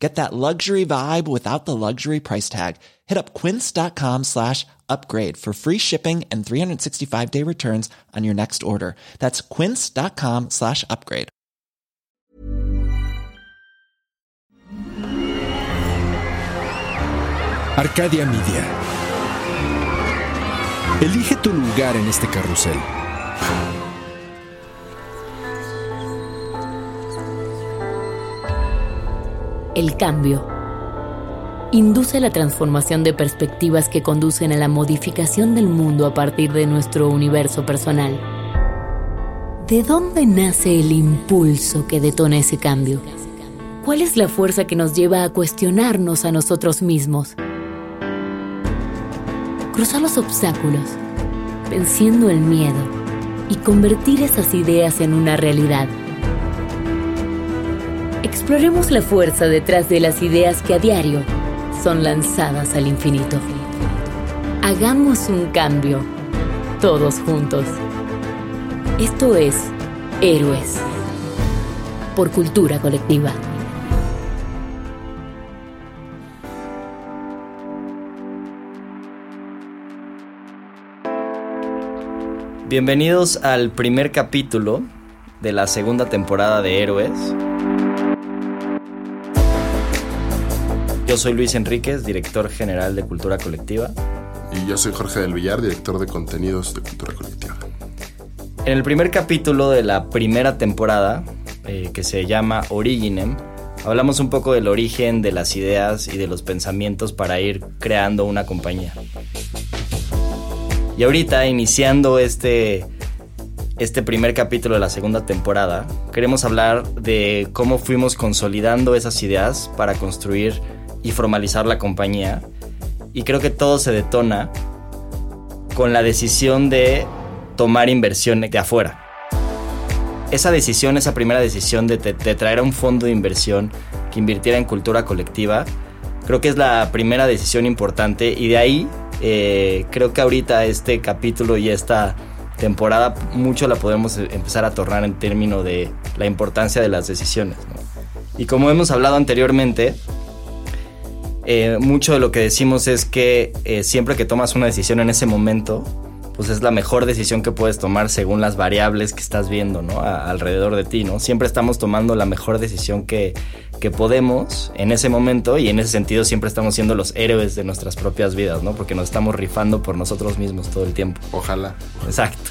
Get that luxury vibe without the luxury price tag. Hit up quince.com slash upgrade for free shipping and 365 day returns on your next order. That's quince.com slash upgrade. Arcadia Media. Elige tu lugar en este carrusel. El cambio induce la transformación de perspectivas que conducen a la modificación del mundo a partir de nuestro universo personal. ¿De dónde nace el impulso que detona ese cambio? ¿Cuál es la fuerza que nos lleva a cuestionarnos a nosotros mismos? Cruzar los obstáculos, venciendo el miedo y convertir esas ideas en una realidad. Exploremos la fuerza detrás de las ideas que a diario son lanzadas al infinito. Hagamos un cambio, todos juntos. Esto es Héroes, por cultura colectiva. Bienvenidos al primer capítulo de la segunda temporada de Héroes. Yo soy Luis Enríquez, director general de Cultura Colectiva. Y yo soy Jorge del Villar, director de contenidos de Cultura Colectiva. En el primer capítulo de la primera temporada, eh, que se llama Originem, hablamos un poco del origen de las ideas y de los pensamientos para ir creando una compañía. Y ahorita, iniciando este, este primer capítulo de la segunda temporada, queremos hablar de cómo fuimos consolidando esas ideas para construir y formalizar la compañía. Y creo que todo se detona con la decisión de tomar inversión de afuera. Esa decisión, esa primera decisión de, traer a un fondo de inversión que invirtiera en cultura colectiva, creo que es la primera decisión importante y de ahí eh, creo que ahorita este capítulo y esta temporada mucho la podemos empezar a tornar en términos de la importancia de las decisiones. Y como hemos hablado anteriormente, eh, mucho de lo que decimos es que eh, siempre que tomas una decisión en ese momento, pues es la mejor decisión que puedes tomar según las variables que estás viendo, ¿no? alrededor de ti, ¿no? Siempre estamos tomando la mejor decisión que, que podemos en ese momento y en ese sentido siempre estamos siendo los héroes de nuestras propias vidas, ¿no? Porque nos estamos rifando por nosotros mismos todo el tiempo. Ojalá. Exacto.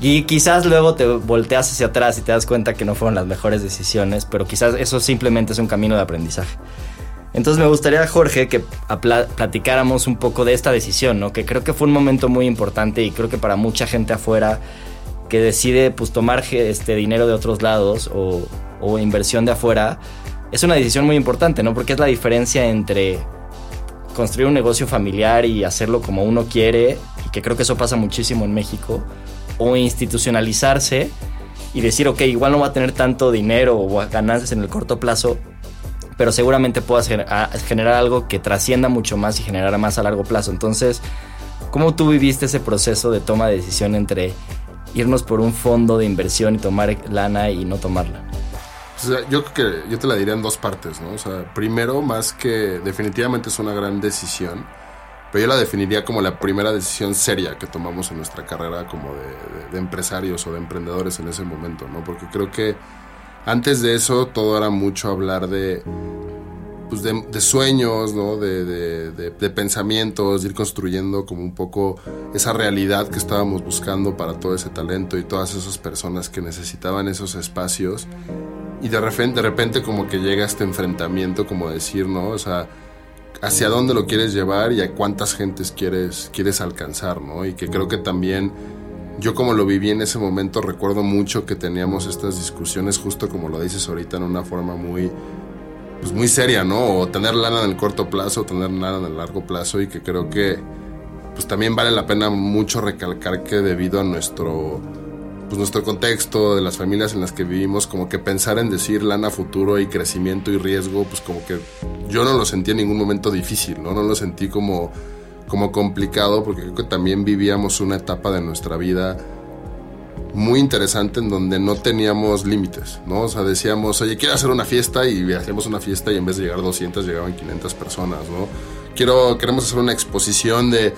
Y quizás luego te volteas hacia atrás y te das cuenta que no fueron las mejores decisiones, pero quizás eso simplemente es un camino de aprendizaje. Entonces me gustaría, Jorge, que platicáramos un poco de esta decisión, ¿no? Que creo que fue un momento muy importante y creo que para mucha gente afuera que decide pues tomar este dinero de otros lados o, inversión de afuera, es una decisión muy importante, ¿no? Porque es la diferencia entre construir un negocio familiar y hacerlo como uno quiere, y que creo que eso pasa muchísimo en México, o institucionalizarse y decir, ok, igual no va a tener tanto dinero o ganancias en el corto plazo, pero seguramente puedo generar algo que trascienda mucho más y generar más a largo plazo. Entonces, ¿cómo tú viviste ese proceso de toma de decisión entre irnos por un fondo de inversión y tomar lana y no tomarla? yo que yo te la diría en dos partes, ¿no? O sea, primero, más que definitivamente es una gran decisión, pero yo la definiría como la primera decisión seria que tomamos en nuestra carrera como de empresarios o de emprendedores en ese momento, ¿no? Porque creo que antes de eso todo era mucho hablar de, pues de, sueños, ¿no? De, de, pensamientos, de ir construyendo como un poco esa realidad que estábamos buscando para todo ese talento y todas esas personas que necesitaban esos espacios. Y de repente, de repente como que llega este enfrentamiento, como decir, ¿no? O sea, hacia dónde lo quieres llevar y a cuántas gentes quieres, quieres alcanzar, ¿no? Y que creo que también yo como lo viví en ese momento recuerdo mucho que teníamos estas discusiones justo como lo dices ahorita en una forma muy pues muy seria, ¿no? O tener lana en el corto plazo, o tener lana en el largo plazo y que creo que pues también vale la pena mucho recalcar que debido a nuestro pues nuestro contexto, de las familias en las que vivimos, como que pensar en decir lana futuro y crecimiento y riesgo, pues como que yo no lo sentí en ningún momento difícil, ¿no? No lo sentí como, como complicado, porque creo que también vivíamos una etapa de nuestra vida muy interesante en donde no teníamos límites, ¿no? O sea, decíamos, oye, quiero hacer una fiesta y hacíamos una fiesta y en vez de llegar 200 llegaban 500 personas, ¿no? Quiero, queremos hacer una exposición de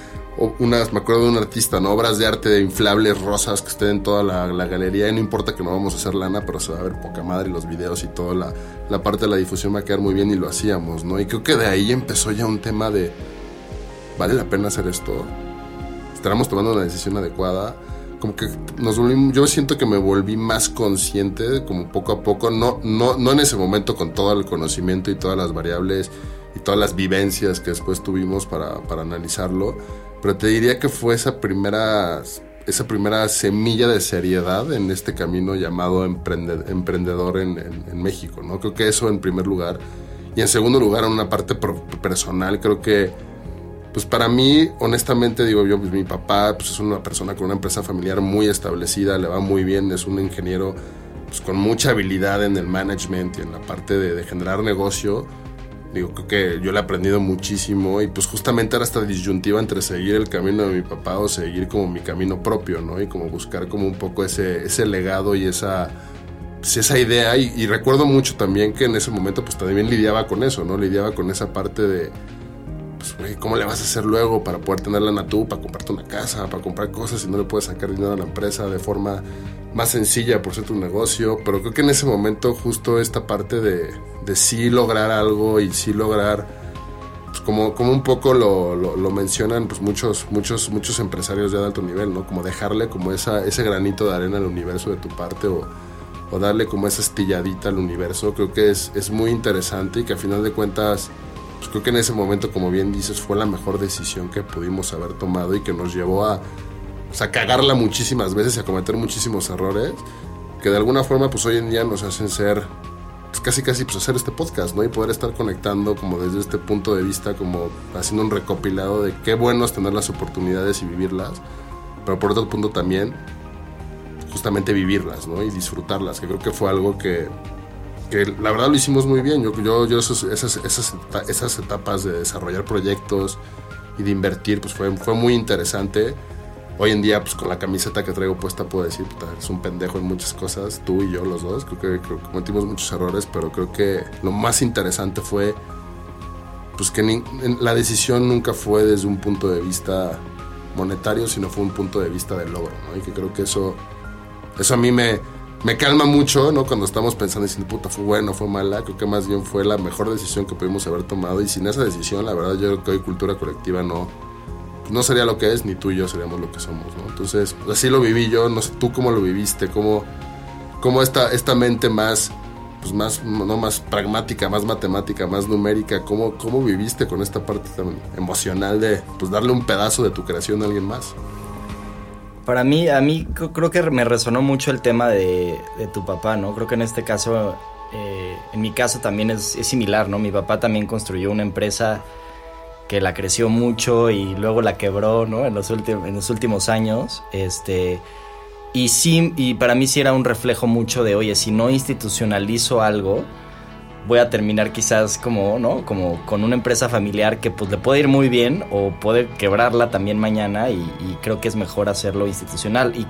unas, me acuerdo de un artista, ¿no? Obras de arte de inflables rosas que estén en toda la, galería y no importa que no vamos a hacer lana, pero se va a ver poca madre los videos y toda la, la parte de la difusión va a quedar muy bien y lo hacíamos, ¿no? Y creo que de ahí empezó ya un tema de, ¿vale la pena hacer esto? ¿Estaremos tomando una decisión adecuada? Como que nos yo siento que me volví más consciente, como poco a poco, no, no, no en ese momento con todo el conocimiento y todas las variables y todas las vivencias que después tuvimos para, para analizarlo, pero te diría que fue esa primera, esa primera semilla de seriedad en este camino llamado emprendedor en, México, ¿no? Creo que eso en primer lugar. Y en segundo lugar, en una parte personal, creo que, pues para mí, honestamente, digo yo, pues mi papá pues es una persona con una empresa familiar muy establecida, le va muy bien, es un ingeniero pues, con mucha habilidad en el management y en la parte de, generar negocio Digo, creo que yo le he aprendido muchísimo y pues justamente era esta disyuntiva entre seguir el camino de mi papá o seguir como mi camino propio, ¿no? Y como buscar como un poco ese, ese legado y esa, pues, esa idea. Y, recuerdo mucho también que en ese momento pues también lidiaba con eso, ¿no? Lidiaba con esa parte de, pues, ¿cómo le vas a hacer luego para poder tener la natú, para comprarte una casa, para comprar cosas y no le puedes sacar dinero a la empresa de forma más sencilla por ser tu negocio, pero creo que en ese momento justo esta parte de, de sí lograr algo y sí lograr, pues como, como un poco lo, lo, mencionan pues muchos, muchos, muchos empresarios ya de alto nivel, ¿no? Como dejarle como esa, ese granito de arena al universo de tu parte o, o darle como esa estilladita al universo, creo que es, es muy interesante y que a final de cuentas, pues creo que en ese momento, como bien dices, fue la mejor decisión que pudimos haber tomado y que nos llevó a o sea, cagarla muchísimas veces y a cometer muchísimos errores que de alguna forma pues hoy en día nos hacen ser pues, casi casi pues hacer este podcast, ¿no? Y poder estar conectando como desde este punto de vista, como haciendo un recopilado de qué bueno es tener las oportunidades y vivirlas, pero por otro punto también justamente vivirlas, ¿no? Y disfrutarlas, que creo que fue algo que, que la verdad lo hicimos muy bien. Yo, yo, yo esas, esas, esas etapas de desarrollar proyectos y de invertir, pues fue, fue muy interesante Hoy en día, pues con la camiseta que traigo puesta, puedo decir, puta, es un pendejo en muchas cosas, tú y yo los dos. Creo que, cometimos muchos errores, pero creo que lo más interesante fue, pues que la decisión nunca fue desde un punto de vista monetario, sino fue un punto de vista de logro, ¿no? Y que creo que eso, eso a mí me, me calma mucho, ¿no? Cuando estamos pensando diciendo, puta, fue bueno, fue mala. Creo que más bien fue la mejor decisión que pudimos haber tomado. Y sin esa decisión, la verdad, yo creo que hoy cultura colectiva no, no sería lo que es, ni tú y yo seríamos lo que somos. Entonces, así lo viví yo, no sé tú cómo lo viviste, cómo, cómo esta, esta mente más, pues más, no más pragmática, más matemática, más numérica, cómo, cómo viviste con esta parte tan emocional de, pues darle un pedazo de tu creación a alguien más. Para mí, a mí creo que me resonó mucho el tema de, tu papá, ¿no? Creo que en este caso, eh, en mi caso también es, similar, ¿no? Mi papá también construyó una empresa que la creció mucho y luego la quebró, ¿no? En los, en los últimos años. Este, y sí, y para mí sí era un reflejo mucho de, oye, si no institucionalizo algo, voy a terminar quizás como, ¿no? Como con una empresa familiar que pues le puede ir muy bien o puede quebrarla también mañana y, creo que es mejor hacerlo institucional. Y,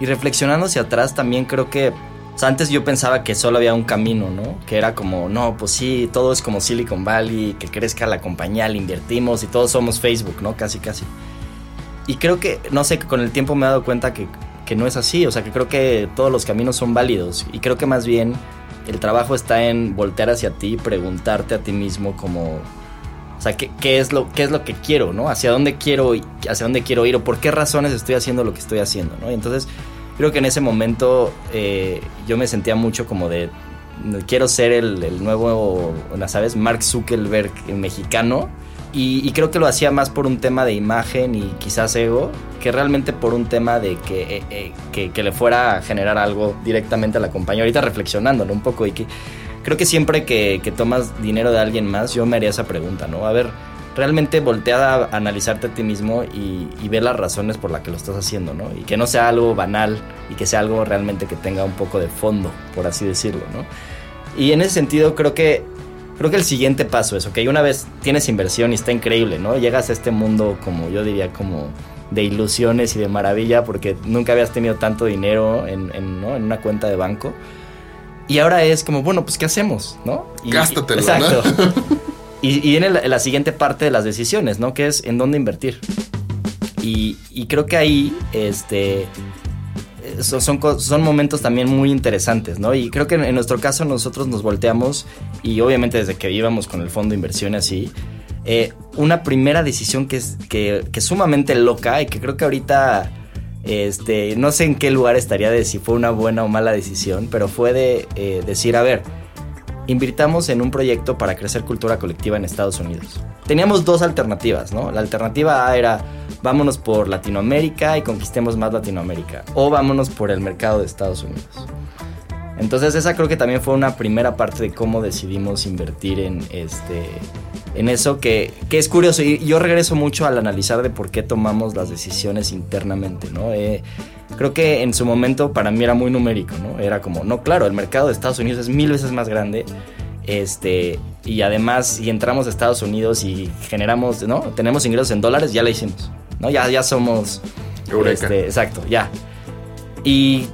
y reflexionando hacia atrás también creo que antes yo pensaba que solo había un camino, ¿no? Que era como, no, pues sí, todo es como Silicon Valley, que crezca la compañía, le invertimos y todos somos Facebook, ¿no? Casi, casi. Y creo que, no sé, con el tiempo me he dado cuenta que, que no es así, o sea, que creo que todos los caminos son válidos y creo que más bien el trabajo está en voltear hacia ti, preguntarte a ti mismo como, o sea, ¿qué, qué, es lo, qué es lo que quiero, ¿no? ¿Hacia dónde quiero, hacia dónde quiero ir o por qué razones estoy haciendo lo que estoy haciendo, ¿no? Y entonces creo que en ese momento eh, yo me sentía mucho como de quiero ser el, nuevo, ¿sabes? Mark Zuckerberg mexicano. Y, creo que lo hacía más por un tema de imagen y quizás ego, que realmente por un tema de que, eh, eh, que, le fuera a generar algo directamente a la compañía. Ahorita reflexionándolo un poco y que creo que siempre que, tomas dinero de alguien más, yo me haría esa pregunta, ¿no? A ver, realmente voltea a analizarte a ti mismo y, y ver las razones por las que lo estás haciendo, ¿no? Y que no sea algo banal y que sea algo realmente que tenga un poco de fondo, por así decirlo, ¿no? Y en ese sentido creo que creo que el siguiente paso es, ok, una vez tienes inversión y está increíble, ¿no? Llegas a este mundo como yo diría como de ilusiones y de maravilla porque nunca habías tenido tanto dinero en, en, ¿no? en una cuenta de banco. Y ahora es como, bueno, pues ¿qué hacemos? ¿No? Y, Gástatelo, Exacto. ¿no? y, y viene la, la, siguiente parte de las decisiones, ¿no? Que es en dónde invertir. Y, y creo que ahí, este, son, son, son, momentos también muy interesantes, ¿no? Y creo que en, nuestro caso nosotros nos volteamos y obviamente desde que íbamos con el fondo de inversión así, eh, una primera decisión que es, que, sumamente loca y que creo que ahorita, este, no sé en qué lugar estaría de si fue una buena o mala decisión, pero fue de eh, decir, a ver, invirtamos en un proyecto para crecer cultura colectiva en Estados Unidos. Teníamos dos alternativas, ¿no? La alternativa A era vámonos por Latinoamérica y conquistemos más Latinoamérica. O vámonos por el mercado de Estados Unidos. Entonces esa creo que también fue una primera parte de cómo decidimos invertir en, este, en eso, que, que es curioso. Y yo regreso mucho al analizar de por qué tomamos las decisiones internamente, ¿no? Eh, creo que en su momento para mí era muy numérico, ¿no? Era como, no, claro, el mercado de Estados Unidos es mil veces más grande. Este, y además, si entramos a Estados Unidos y generamos, ¿no? Tenemos ingresos en dólares, ya lo hicimos, ¿no? Ya, ya somos. Este, exacto, ya. Y,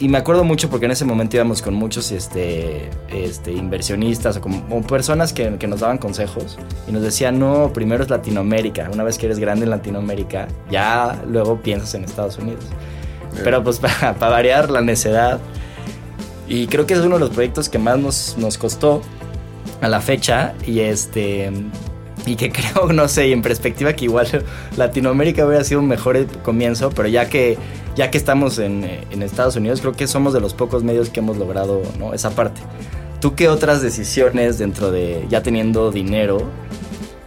y, me acuerdo mucho porque en ese momento íbamos con muchos este, este, inversionistas o o personas que, que, nos daban consejos y nos decían, no, primero es Latinoamérica. Una vez que eres grande en Latinoamérica, ya luego piensas en Estados Unidos. Yeah. Pero pues para, para variar la necedad. Y creo que es uno de los proyectos que más nos, nos costó a la fecha y este y que creo, no sé, y en perspectiva que igual Latinoamérica hubiera sido un mejor comienzo, pero ya que ya que estamos en, en Estados Unidos, creo que somos de los pocos medios que hemos logrado ¿no? esa parte. ¿Tú qué otras decisiones dentro de ya teniendo dinero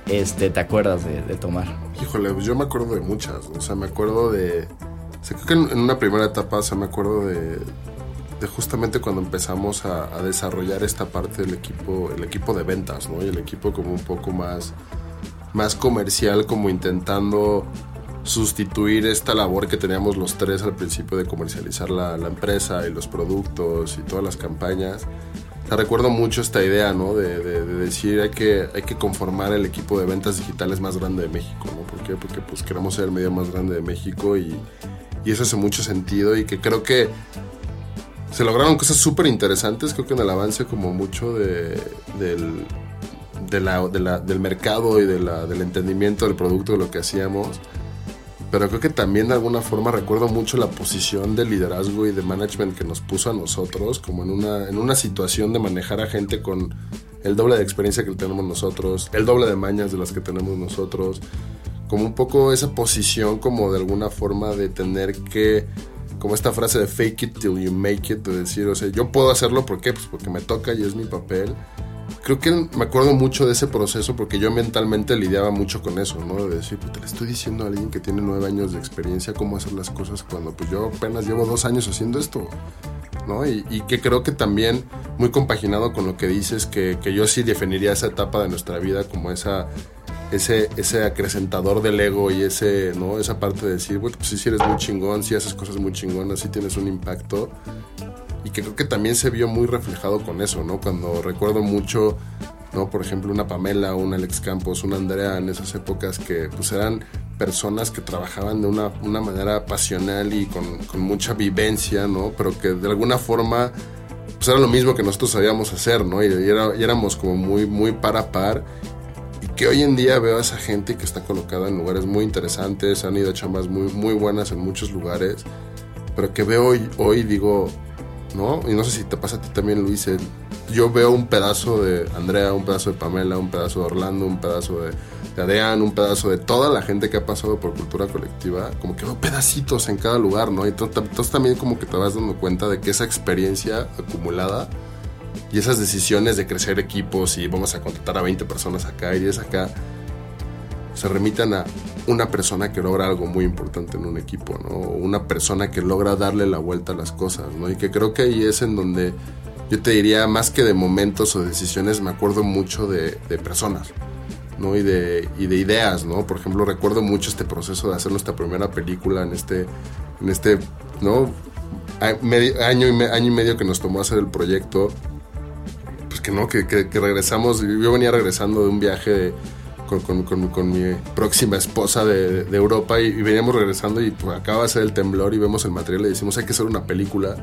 este, te acuerdas de, de tomar? Híjole, pues yo me acuerdo de muchas, o sea, me acuerdo de... O sea, creo que en, en una primera etapa, o sea, me acuerdo de, justamente cuando empezamos a, desarrollar esta parte del equipo, el equipo de ventas, ¿no? Y el equipo como un poco más, más comercial, como intentando sustituir esta labor que teníamos los tres al principio de comercializar la, empresa y los productos y todas las campañas. Sea, recuerdo mucho esta idea, ¿no? De, de, de, decir hay que, hay que conformar el equipo de ventas digitales más grande de México, ¿no? ¿Por qué? Porque pues queremos ser el medio más grande de México y, y eso hace mucho sentido y que creo que se lograron cosas súper interesantes, creo que en el avance como mucho de, del, de la, de la, del mercado y del entendimiento del producto de lo que hacíamos. Pero creo que también de alguna forma recuerdo mucho la posición de liderazgo y de management que nos puso a nosotros, como en una, en una situación de manejar a gente con el doble de experiencia que tenemos nosotros, el doble de mañas de las que tenemos nosotros, como un poco esa posición como de alguna forma de tener que como esta frase de fake it till you make it, de decir, o sea, yo puedo hacerlo, ¿por qué? Pues porque me toca y es mi papel. Creo que me acuerdo mucho de ese proceso porque yo mentalmente lidiaba mucho con eso, ¿no? De decir, pues te le estoy diciendo a alguien que tiene nueve años de experiencia cómo hacer las cosas cuando pues yo apenas llevo dos años haciendo esto, ¿no? Y, y que creo que también muy compaginado con lo que dices, que, que yo sí definiría esa etapa de nuestra vida como esa ese, ese acrecentador del ego y ese, ¿no? esa parte de decir, bueno, pues sí, si eres muy chingón, si haces cosas muy chingonas, si tienes un impacto. Y que creo que también se vio muy reflejado con eso, ¿no? Cuando recuerdo mucho, ¿no? Por ejemplo, una Pamela, un Alex Campos, una Andrea en esas épocas que pues eran personas que trabajaban de una, una manera pasional y con, con, mucha vivencia, ¿no? Pero que de alguna forma pues era lo mismo que nosotros sabíamos hacer, ¿no? Y, y, era, y éramos como muy, muy par a par que hoy en día veo a esa gente que está colocada en lugares muy interesantes, han ido a chambas muy, muy buenas en muchos lugares, pero que veo hoy, hoy digo, ¿no? Y no sé si te pasa a ti también, Luis, el, yo veo un pedazo de Andrea, un pedazo de Pamela, un pedazo de Orlando, un pedazo de, de Adrián, un pedazo de toda la gente que ha pasado por cultura colectiva, como que veo pedacitos en cada lugar, ¿no? Y entonces también como que te vas dando cuenta de que esa experiencia acumulada y esas decisiones de crecer equipos y vamos a contratar a 20 personas acá y 10 acá, se remitan a una persona que logra algo muy importante en un equipo, ¿no? Una persona que logra darle la vuelta a las cosas, ¿no? Y que creo que ahí es en donde yo te diría, más que de momentos o decisiones, me acuerdo mucho de, de personas. ¿no? Y de, y de ideas, ¿no? Por ejemplo, recuerdo mucho este proceso de hacer nuestra primera película en este, en este, ¿no? año, y año y medio que nos tomó hacer el proyecto, pues que no, que, que, regresamos, yo venía regresando de un viaje con, con, con, mi próxima esposa de, de Europa y, veníamos regresando y pues, acaba de ser el temblor y vemos el material y decimos hay que hacer una película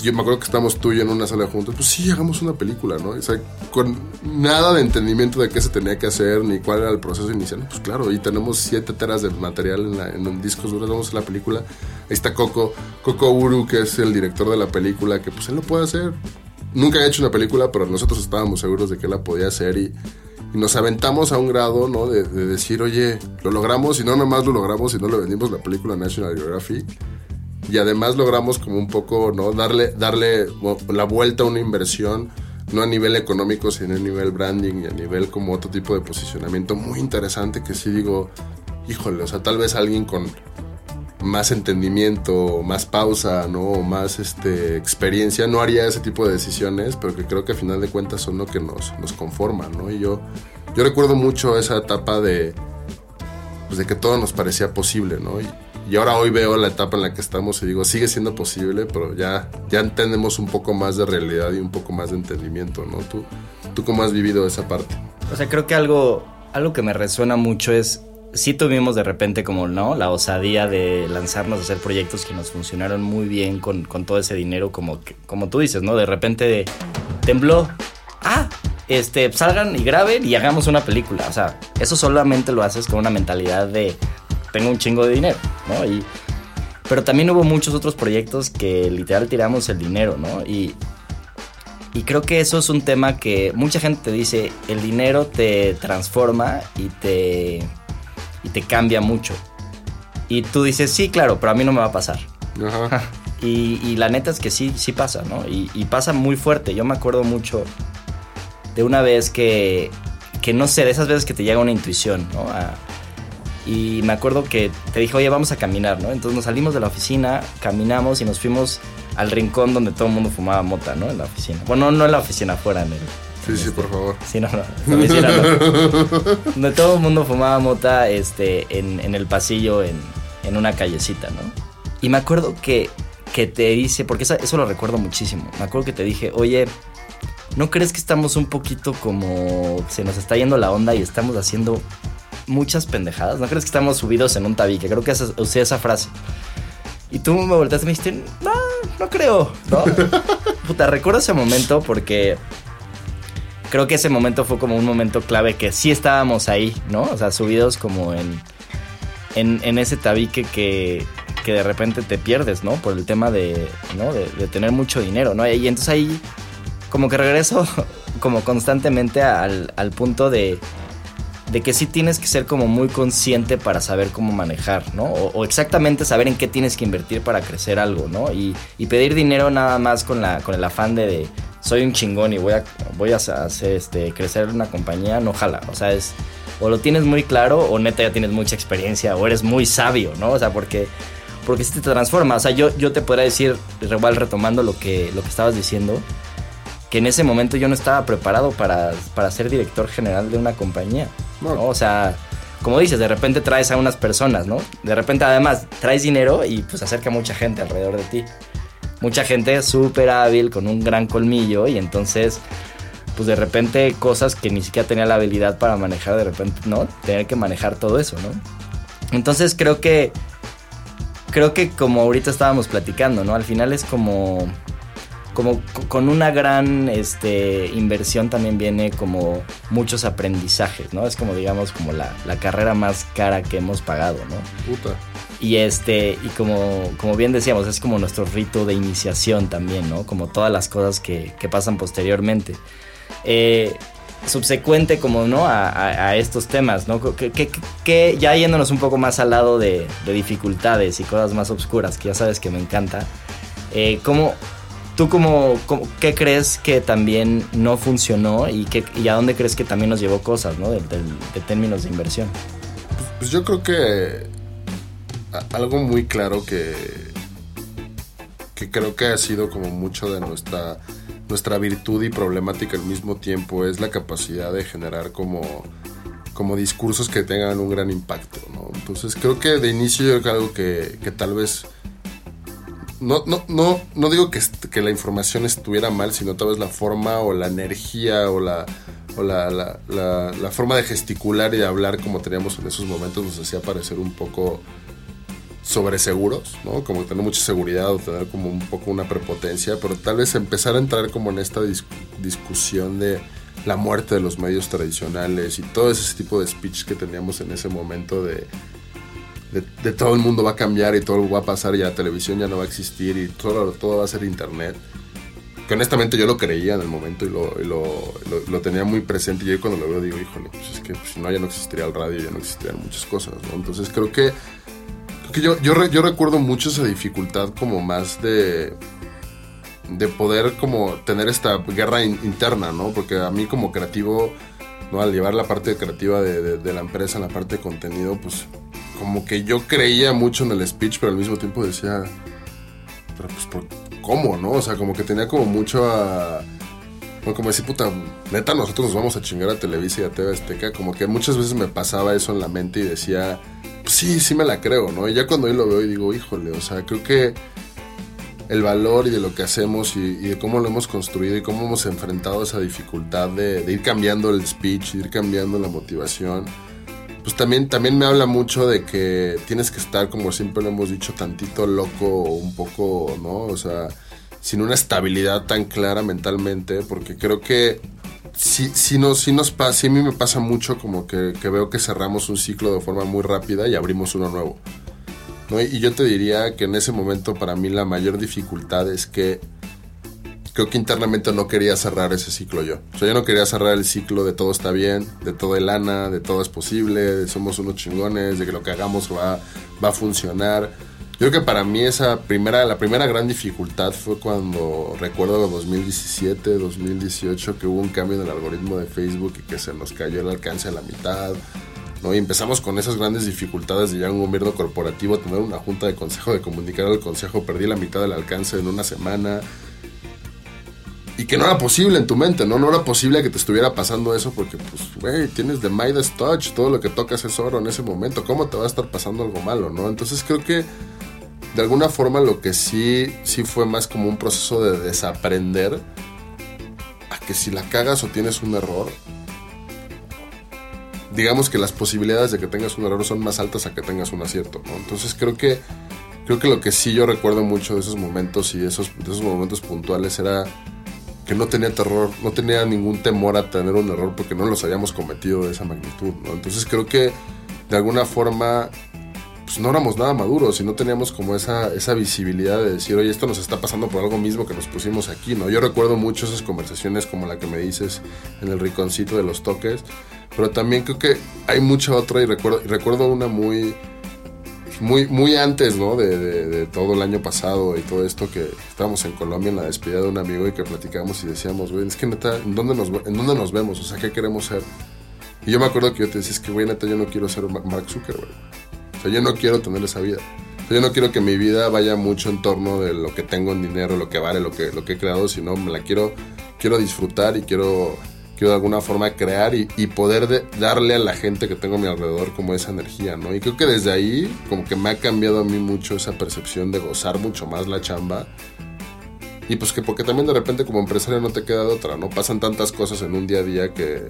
yo me acuerdo que estábamos tú y yo en una sala juntos, pues sí, hagamos una película, ¿no? O con nada de entendimiento de qué se tenía que hacer ni cuál era el proceso inicial. Pues claro, y tenemos siete teras de material en, en discos duros, vamos a la película. Ahí está Coco, Coco Uru, que es el director de la película, que pues él lo puede hacer. Nunca ha hecho una película, pero nosotros estábamos seguros de que la podía hacer y, nos aventamos a un grado, ¿no? De, de, decir, oye, lo logramos y no nomás lo logramos, sino le vendimos la película National Geographic y además logramos como un poco, ¿no? Darle, darle la vuelta a una inversión, no a nivel económico, sino a nivel branding y a nivel como otro tipo de posicionamiento muy interesante que sí digo, híjole, o sea, tal vez alguien con más entendimiento, más pausa, ¿no? Más este, experiencia, no haría ese tipo de decisiones, pero que creo que a final de cuentas son lo que nos, nos conforman, ¿no? Y yo, yo recuerdo mucho esa etapa de, pues de que todo nos parecía posible, ¿no? Y, y ahora hoy veo la etapa en la que estamos y digo, sigue siendo posible, pero ya, ya entendemos un poco más de realidad y un poco más de entendimiento, ¿no? ¿Tú, tú cómo has vivido esa parte? O sea, creo que algo, algo que me resuena mucho es, sí tuvimos de repente como, ¿no? La osadía de lanzarnos a hacer proyectos que nos funcionaron muy bien con, con todo ese dinero, como, como tú dices, ¿no? De repente tembló. Ah, este, salgan y graben y hagamos una película. O sea, eso solamente lo haces con una mentalidad de tengo un chingo de dinero, ¿no? Y, pero también hubo muchos otros proyectos que literal tiramos el dinero, ¿no? Y, y creo que eso es un tema que mucha gente te dice, el dinero te transforma y te, y te cambia mucho. Y tú dices, sí, claro, pero a mí no me va a pasar. Ajá. y, y, la neta es que sí, sí pasa, ¿no? Y, y, pasa muy fuerte. Yo me acuerdo mucho de una vez que, que no sé, de esas veces que te llega una intuición, ¿no? A, y me acuerdo que te dije, oye, vamos a caminar, ¿no? Entonces nos salimos de la oficina, caminamos y nos fuimos al rincón donde todo el mundo fumaba mota, ¿no? En la oficina. Bueno, no en la oficina, afuera, en el... Sí, sí, por favor. Sí, no, no. Oficina no. donde todo el mundo fumaba mota este, en, en el pasillo, en, en, una callecita, ¿no? Y me acuerdo que, que te dice, porque eso, eso lo recuerdo muchísimo, me acuerdo que te dije, oye, ¿no crees que estamos un poquito como se nos está yendo la onda y estamos haciendo muchas pendejadas. ¿No crees que estamos subidos en un tabique? Creo que usé esa frase. Y tú me volteaste y me dijiste, no, no creo, ¿no? Puta, recuerdo ese momento porque creo que ese momento fue como un momento clave que sí estábamos ahí, ¿no? O sea, subidos como en, en, ese tabique que, que de repente te pierdes, ¿no? Por el tema de, ¿no? de, tener mucho dinero, ¿no? Y entonces ahí como que regreso como constantemente al, al punto de de que sí tienes que ser como muy consciente para saber cómo manejar, ¿no? O, exactamente saber en qué tienes que invertir para crecer algo, ¿no? Y, pedir dinero nada más con, la, con el afán de, soy un chingón y voy a, voy a hacer este, crecer una compañía, no jala. O sea, es o lo tienes muy claro o neta ya tienes mucha experiencia o eres muy sabio, ¿no? O sea, porque porque si te transforma. O sea, yo, yo te podría decir, igual retomando lo que, lo que estabas diciendo, que en ese momento yo no estaba preparado para, para ser director general de una compañía. O sea, como dices, de repente traes a unas personas, ¿no? De repente además traes dinero y pues acerca mucha gente alrededor de ti. Mucha gente súper hábil, con un gran colmillo y entonces, pues de repente cosas que ni siquiera tenía la habilidad para manejar, de repente, ¿no? Tener que manejar todo eso, ¿no? Entonces creo que, creo que como ahorita estábamos platicando, ¿no? Al final es como como con una gran este, inversión también viene como muchos aprendizajes, ¿no? Es como digamos como la, carrera más cara que hemos pagado, ¿no? Puta. Y este, y como, como bien decíamos, es como nuestro rito de iniciación también, ¿no? Como todas las cosas que, pasan posteriormente. Eh, subsecuente como, ¿no? A, estos temas, ¿no? Que, ya yéndonos un poco más al lado de, dificultades y cosas más oscuras, que ya sabes que me encanta. Eh, ¿cómo, ¿Tú como, qué crees que también no funcionó y, qué, y a dónde crees que también nos llevó cosas, ¿no? De, términos de inversión. Pues, yo creo que algo muy claro que, que creo que ha sido como mucho de nuestra, nuestra virtud y problemática al mismo tiempo es la capacidad de generar como como discursos que tengan un gran impacto, ¿no? Entonces creo que de inicio yo creo que algo que, que tal vez no, no, no, no digo que, que la información estuviera mal, sino tal vez la forma o la energía o la, o la, la, la- la forma de gesticular y de hablar como teníamos en esos momentos nos hacía parecer un poco sobreseguros, ¿no? Como tener mucha seguridad o tener como un poco una prepotencia, pero tal vez empezar a entrar como en esta dis- discusión de la muerte de los medios tradicionales y todo ese tipo de speech que teníamos en ese momento de, de, todo el mundo va a cambiar y todo va a pasar, ya la televisión ya no va a existir y todo, todo va a ser internet. Que honestamente yo lo creía en el momento y lo, y lo, tenía muy presente y hoy cuando lo veo digo, híjole, pues es que si no ya no existiría el radio, ya no existirían muchas cosas, ¿no? Entonces creo que, que yo, yo, yo recuerdo mucho esa dificultad como más de de poder como tener esta guerra in- interna, ¿no? Porque a mí como creativo, ¿no? Al llevar la parte creativa de, de- la empresa en la parte de contenido, pues como que yo creía mucho en el speech, pero al mismo tiempo decía, pero pues ¿por ¿cómo, no? O sea, como que tenía como mucho a... Bueno, como decir, puta, neta, nosotros nos vamos a chingar a Televisa y a TV Azteca. Como que muchas veces me pasaba eso en la mente y decía, pues sí, sí me la creo, ¿no? Y ya cuando hoy lo veo y digo, híjole, o sea, creo que el valor y de lo que hacemos y, de cómo lo hemos construido y cómo hemos enfrentado esa dificultad de, de ir cambiando el speech, ir cambiando la motivación, pues también, también me habla mucho de que tienes que estar, como siempre lo hemos dicho, tantito loco un poco, ¿no? O sea, sin una estabilidad tan clara mentalmente, porque creo que sí, sí, nos, sí nos pasa, sí a mí me pasa mucho como que, que veo que cerramos un ciclo de forma muy rápida y abrimos uno nuevo. ¿no? Y yo te diría que en ese momento para mí la mayor dificultad es que creo que internamente no quería cerrar ese ciclo yo. O sea, yo no quería cerrar el ciclo de todo está bien, de todo el lana, de todo es posible, de somos unos chingones, de que lo que hagamos va, va a funcionar. Creo que para mí esa primera, la primera gran dificultad fue cuando recuerdo 2017, 2018 que hubo un cambio en el algoritmo de Facebook y que se nos cayó el alcance a la mitad. ¿no? Y empezamos con esas grandes dificultades de ya un gobierno corporativo, tener una junta de consejo, de comunicar al consejo, perdí la mitad del alcance en una semana. Y que no era posible en tu mente, ¿no? No era posible que te estuviera pasando eso porque, pues, güey, tienes de Midas Touch, todo lo que tocas es oro en ese momento. ¿Cómo te va a estar pasando algo malo, no? Entonces creo que de alguna forma lo que sí, sí fue más como un proceso de desaprender a que si la cagas o tienes un error, digamos que las posibilidades de que tengas un error son más altas a que tengas un acierto, ¿no? Entonces creo que creo que lo que sí yo recuerdo mucho de esos momentos y esos, de esos momentos puntuales era que no tenía terror, no tenía ningún temor a tener un error porque no los habíamos cometido de esa magnitud, ¿no? Entonces creo que de alguna forma pues no éramos nada maduros y no teníamos como esa, esa visibilidad de decir, oye, esto nos está pasando por algo mismo que nos pusimos aquí, ¿no? Yo recuerdo mucho esas conversaciones como la que me dices en el rinconcito de los toques, pero también creo que hay mucha otra y recuerdo, recuerdo una muy, muy, muy antes, ¿no? De, todo el año pasado y todo esto que estábamos en Colombia en la despedida de un amigo y que platicamos y decíamos, güey, es que neta, ¿en dónde nos, dónde nos vemos? O sea, ¿qué queremos ser? Y yo me acuerdo que yo te decía, que, güey, neta, yo no quiero ser Ma- Mark Zuckerberg. Sea, yo no quiero tener esa vida. O sea, yo no quiero que mi vida vaya mucho en torno de lo que tengo en dinero, lo que vale, lo que, lo que he creado, sino me la quiero, quiero disfrutar y quiero, quiero de alguna forma crear y, poder de- darle a la gente que tengo a mi alrededor como esa energía, ¿no? Y creo que desde ahí como que me ha cambiado a mí mucho esa percepción de gozar mucho más la chamba. Y pues que porque también de repente como empresario no te queda de otra, ¿no? Pasan tantas cosas en un día a día que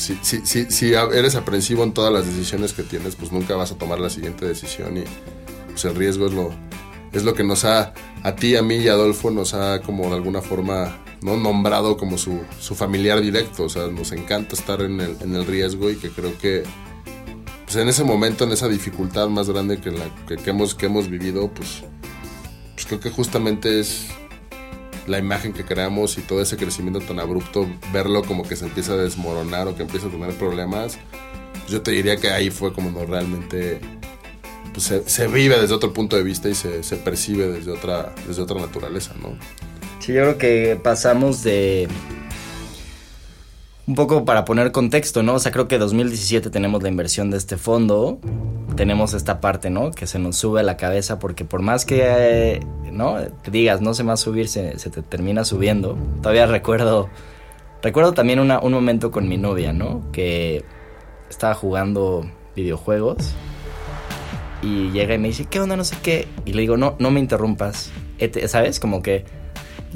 si, si, si, si eres aprensivo en todas las decisiones que tienes, pues nunca vas a tomar la siguiente decisión y pues el riesgo es lo, es lo que nos ha, a ti, a mí y a Adolfo, nos ha como de alguna forma no nombrado como su, su familiar directo. O sea, nos encanta estar en el, en el riesgo y que creo que pues en ese momento, en esa dificultad más grande que, la, que, que hemos, que hemos vivido, pues, pues creo que justamente es la imagen que creamos y todo ese crecimiento tan abrupto, verlo como que se empieza a desmoronar o que empieza a tener problemas, yo te diría que ahí fue como no realmente pues se, se vive desde otro punto de vista y se, se percibe desde otra, desde otra naturaleza, ¿no? Sí, yo creo que pasamos de... Un poco para poner contexto, ¿no? O sea, creo que 2017 tenemos la inversión de este fondo, tenemos esta parte, ¿no? Que se nos sube a la cabeza porque por más que, ¿no? Digas, no se a subir, se, se te termina subiendo. Todavía recuerdo, recuerdo también una- un momento con mi novia, ¿no? Que estaba jugando videojuegos y llega y me dice, ¿qué onda? No sé qué. Y le digo, no, no me interrumpas. ¿Sabes? Como que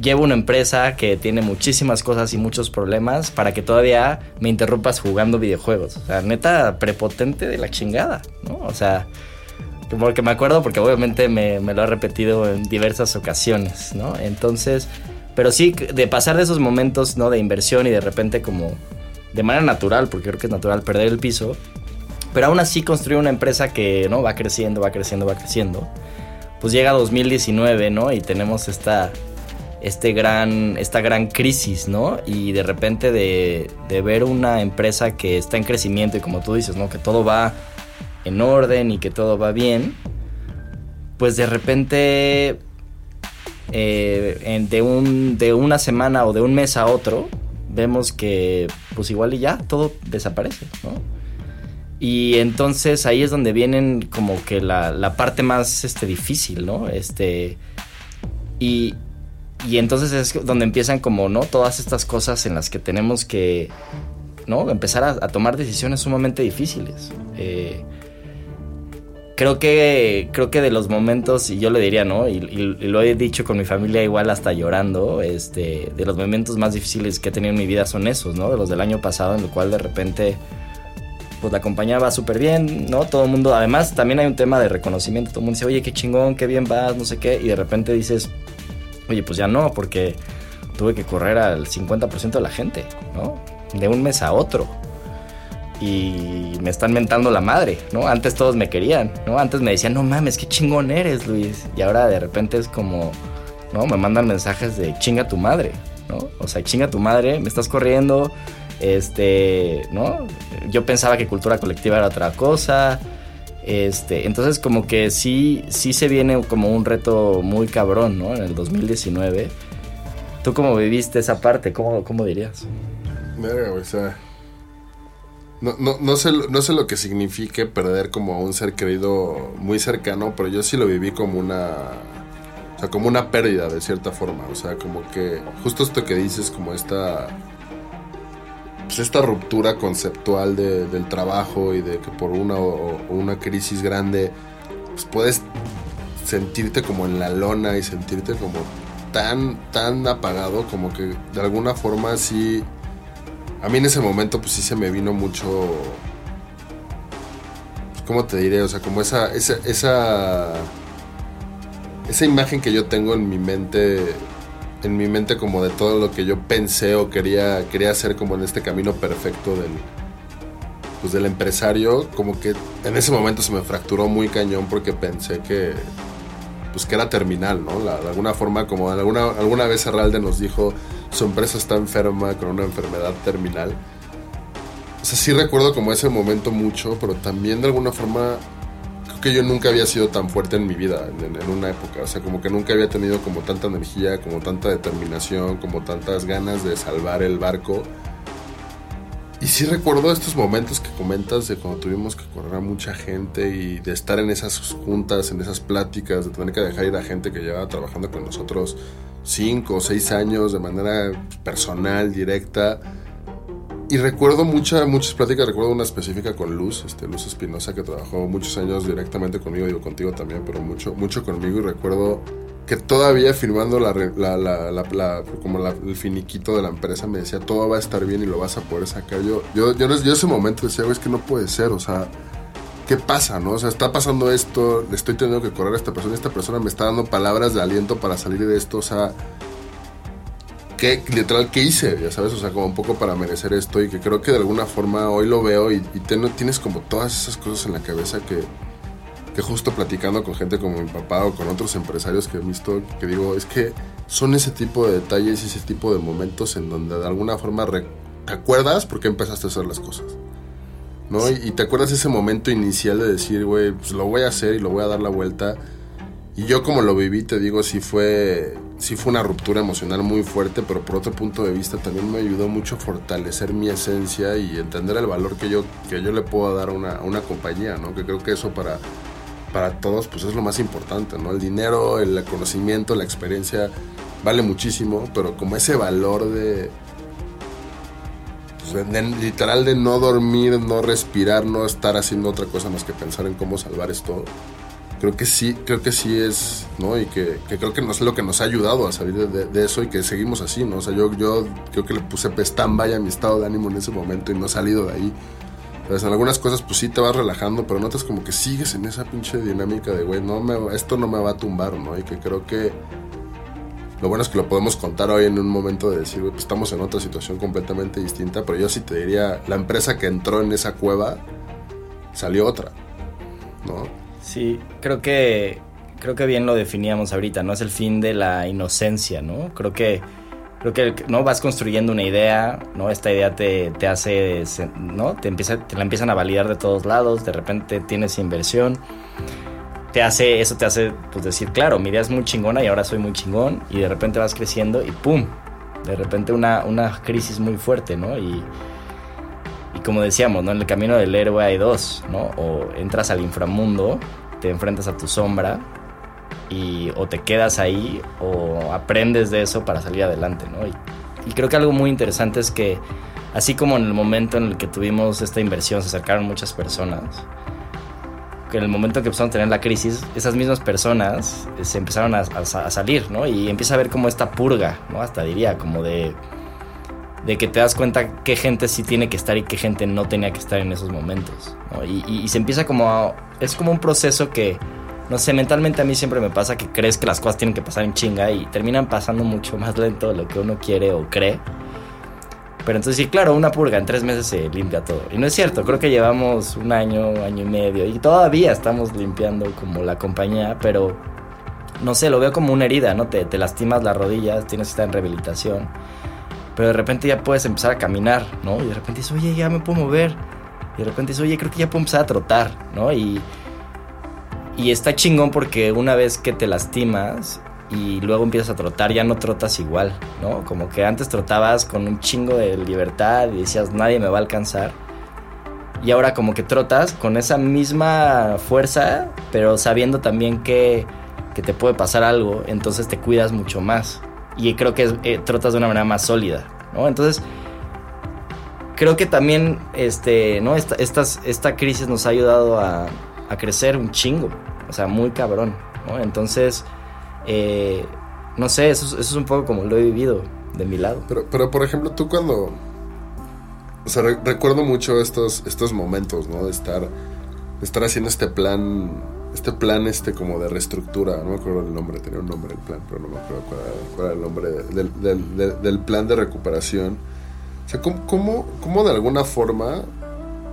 llevo una empresa que tiene muchísimas cosas y muchos problemas para que todavía me interrumpas jugando videojuegos. O sea, neta, prepotente de la chingada, ¿no? O sea, porque me acuerdo porque obviamente me, lo ha repetido en diversas ocasiones, ¿no? Entonces, pero sí, de pasar de esos momentos, ¿no? De inversión y de repente como de manera natural, porque creo que es natural perder el piso, pero aún así construir una empresa que, ¿no? Va creciendo, va creciendo, va creciendo. Pues llega 2019, ¿no? Y tenemos esta este gran, esta gran crisis, ¿no? Y de repente de, de, ver una empresa que está en crecimiento y como tú dices, ¿no? Que todo va en orden y que todo va bien, pues de repente eh, de, un, de una semana o de un mes a otro, vemos que pues igual y ya todo desaparece, ¿no? Y entonces ahí es donde vienen como que la, la parte más este, difícil, ¿no? Este, y, y entonces es donde empiezan como, ¿no? Todas estas cosas en las que tenemos que, ¿no? Empezar a, tomar decisiones sumamente difíciles. Eh, creo que, creo que de los momentos, y yo le diría, ¿no? Y, lo he dicho con mi familia igual hasta llorando, este, de los momentos más difíciles que he tenido en mi vida son esos, ¿no? De los del año pasado, en el cual de repente pues la compañía va súper bien, ¿no? Todo el mundo, además también hay un tema de reconocimiento, todo el mundo dice, oye, qué chingón, qué bien vas, no sé qué, y de repente dices, Oye, pues ya no, porque tuve que correr al 50% de la gente, ¿no? De un mes a otro. Y me están mentando la madre, ¿no? Antes todos me querían, ¿no? Antes me decían, no mames, qué chingón eres, Luis. Y ahora de repente es como, ¿no? Me mandan mensajes de chinga tu madre, ¿no? O sea, chinga tu madre, me estás corriendo, este, ¿no? Yo pensaba que cultura colectiva era otra cosa, este, entonces como que sí, sí se viene como un reto muy cabrón, ¿no? En el 2019. ¿Tú cómo viviste esa parte? ¿Cómo, cómo dirías? O sea... No, no, no, sé, no sé lo que signifique perder como a un ser querido muy cercano, pero yo sí lo viví como una... O sea, como una pérdida de cierta forma. O sea, como que justo esto que dices, como esta pues esta ruptura conceptual del trabajo y de que por una o, una crisis grande pues puedes sentirte como en la lona y sentirte como tan tan apagado como que de alguna forma sí a mí en ese momento pues sí se me vino mucho pues, cómo te diré o sea como esa esa esa imagen que yo tengo en mi mente en mi mente como de todo lo que yo pensé o quería, quería hacer como en este camino perfecto del, pues del empresario, como que en ese momento se me fracturó muy cañón porque pensé que, pues que era terminal, ¿no? de alguna forma, como alguna, alguna vez Arralde nos dijo, su empresa está enferma con una enfermedad terminal. O sea, sí recuerdo como ese momento mucho, pero también de alguna forma que yo nunca había sido tan fuerte en mi vida, en, una época. O sea, como que nunca había tenido como tanta energía, como tanta determinación, como tantas ganas de salvar el barco. Y sí recuerdo estos momentos que comentas de cuando tuvimos que correr a mucha gente y de estar en esas juntas, en esas pláticas, de tener que dejar ir a gente que llevaba trabajando con nosotros cinco o seis años de manera personal, directa y recuerdo muchas muchas pláticas, recuerdo una específica con Luz, este, Luz Espinosa, que trabajó muchos años directamente conmigo, digo contigo también, pero mucho, mucho conmigo. Y recuerdo que todavía firmando la, la, la, como el finiquito de la empresa me decía, todo va a estar bien y lo vas a poder sacar. Yo, yo, yo, yo ese momento decía, es que no puede ser, o sea, ¿qué pasa, no? O sea, está pasando esto, estoy teniendo que correr a esta persona, esta persona me está dando palabras de aliento para salir de esto, o sea qué, literal, qué hice, ya sabes, o sea, como un poco para merecer esto y que creo que de alguna forma hoy lo veo y, tienes como todas esas cosas en la cabeza que, que justo platicando con gente como mi papá o con otros empresarios que he visto, que digo, es que son ese tipo de detalles y ese tipo de momentos en donde de alguna forma te acuerdas por qué empezaste a hacer las cosas. ¿No? Y, y, te acuerdas ese momento inicial de decir, güey, pues lo voy a hacer y lo voy a dar la vuelta. Y yo como lo viví, te digo, sí fue sí fue una ruptura emocional muy fuerte, pero por otro punto de vista también me ayudó mucho a fortalecer mi esencia y entender el valor que yo, que yo le puedo dar a una, a una compañía, ¿no? Que creo que eso para, para todos pues es lo más importante, ¿no? El dinero, el conocimiento, la experiencia vale muchísimo, pero como ese valor de pues, de- literal de no dormir, no respirar, no estar haciendo otra cosa más que pensar en cómo salvar esto. Creo que sí, creo que sí es, ¿no? Y que, que creo que no es lo que nos ha ayudado a salir de, de- eso y que seguimos así, ¿no? O sea, yo, yo creo que le puse stand-by a mi estado de ánimo en ese momento y no he salido de ahí. Pues en algunas cosas pues sí te vas relajando, pero notas como que sigues en esa pinche dinámica de, güey, no me, esto no me va a tumbar, ¿no? Y que creo que lo bueno es que lo podemos contar hoy en un momento de decir, güey, pues estamos en otra situación completamente distinta, pero yo sí te diría, la empresa que entró en esa cueva salió otra, ¿no? Sí, creo que creo que bien lo definíamos ahorita, ¿no? Es el fin de la inocencia, ¿no? Creo que creo que no vas construyendo una idea, ¿no? Esta idea te, te hace, ¿no? Te empieza te la empiezan a validar de todos lados, de repente tienes inversión. Te hace eso te hace pues decir, claro, mi idea es muy chingona y ahora soy muy chingón y de repente vas creciendo y pum, de repente una una crisis muy fuerte, ¿no? Y como decíamos, ¿no? En el camino del héroe hay dos, ¿no? O entras al inframundo, te enfrentas a tu sombra y o te quedas ahí o aprendes de eso para salir adelante, ¿no? Y, creo que algo muy interesante es que así como en el momento en el que tuvimos esta inversión se acercaron muchas personas, que en el momento en que empezaron a tener la crisis, esas mismas personas eh, se empezaron a, a- a salir, ¿no? Y empieza a ver como esta purga, ¿no? Hasta diría, como de de que te das cuenta qué gente sí tiene que estar y qué gente no tenía que estar en esos momentos. y se empieza como a- Es como un proceso que, no sé, mentalmente a mí siempre me pasa que crees que las cosas tienen que pasar en chinga y terminan pasando mucho más lento de lo que uno quiere o cree. Pero entonces sí, claro, una purga en tres meses se limpia todo. Y no es cierto, creo que llevamos un año, año y medio y todavía estamos limpiando como la compañía, pero no sé, lo veo como una herida, ¿no? Te, te lastimas las rodillas, tienes que estar en rehabilitación pero de repente ya puedes empezar a caminar, ¿no? Y de repente dices, oye, ya me puedo mover. Y de repente dices, oye, creo que ya puedo empezar a trotar, ¿no? Y, y está chingón porque una vez que te lastimas y luego empiezas a trotar, ya no trotas igual, ¿no? Como que antes trotabas con un chingo de libertad y decías, nadie me va a alcanzar. Y ahora como que trotas con esa misma fuerza, pero sabiendo también que, que te puede pasar algo, entonces te cuidas mucho más. Y creo que eh, trotas de una manera más sólida, ¿no? Entonces, creo que también este, ¿no? esta, estas, esta crisis nos ha ayudado a, a crecer un chingo, o sea, muy cabrón, ¿no? Entonces, eh, no sé, eso, es- un poco como lo he vivido de mi lado. Pero, pero por ejemplo, tú cuando... O sea, re- recuerdo mucho estos, estos momentos, ¿no? De estar, de estar haciendo este plan, este plan este como de reestructura. No me acuerdo el nombre, tenía un nombre el plan, pero no me acuerdo cuál era, cuál era el nombre del, del- del- del plan de recuperación. O sea, ¿cómo, cómo, cómo de alguna forma...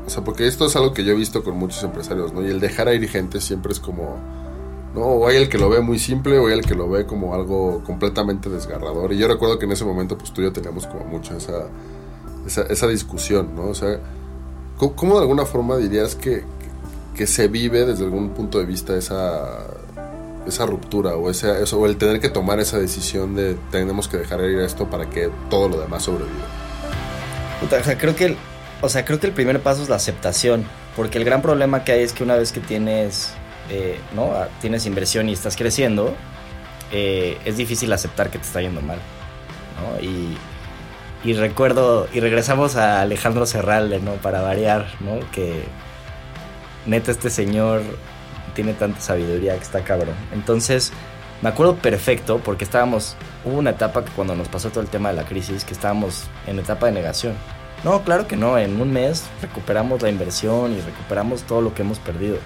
O sea, porque esto es algo que yo he visto con muchos empresarios, ¿no? Y el dejar a ir gente siempre es como... ¿no? O hay el que lo ve muy simple o hay el que lo ve como algo completamente desgarrador. Y yo recuerdo que en ese momento, pues tú y yo teníamos como mucho esa, esa, esa discusión, ¿no? O sea, ¿cómo, cómo de alguna forma dirías que, que se vive desde algún punto de vista esa, esa ruptura o, ese, eso, o el tener que tomar esa decisión de tenemos que dejar ir esto para que todo lo demás sobreviva? O sea, creo que el, o sea, creo que el primer paso es la aceptación, porque el gran problema que hay es que una vez que tienes, eh, ¿no? Ah, Tienes inversión y estás creciendo, eh, es difícil aceptar que te está yendo mal. Y, y recuerdo, y regresamos a Alejandro Serralde, ¿no? Para variar, ¿no? Que neta este señor tiene tanta sabiduría que está cabrón. Entonces, me acuerdo perfecto porque estábamos, hubo una etapa que cuando nos pasó todo el tema de la crisis, que estábamos en etapa de negación. No, claro que no, en un mes recuperamos la inversión y recuperamos todo lo que hemos perdido.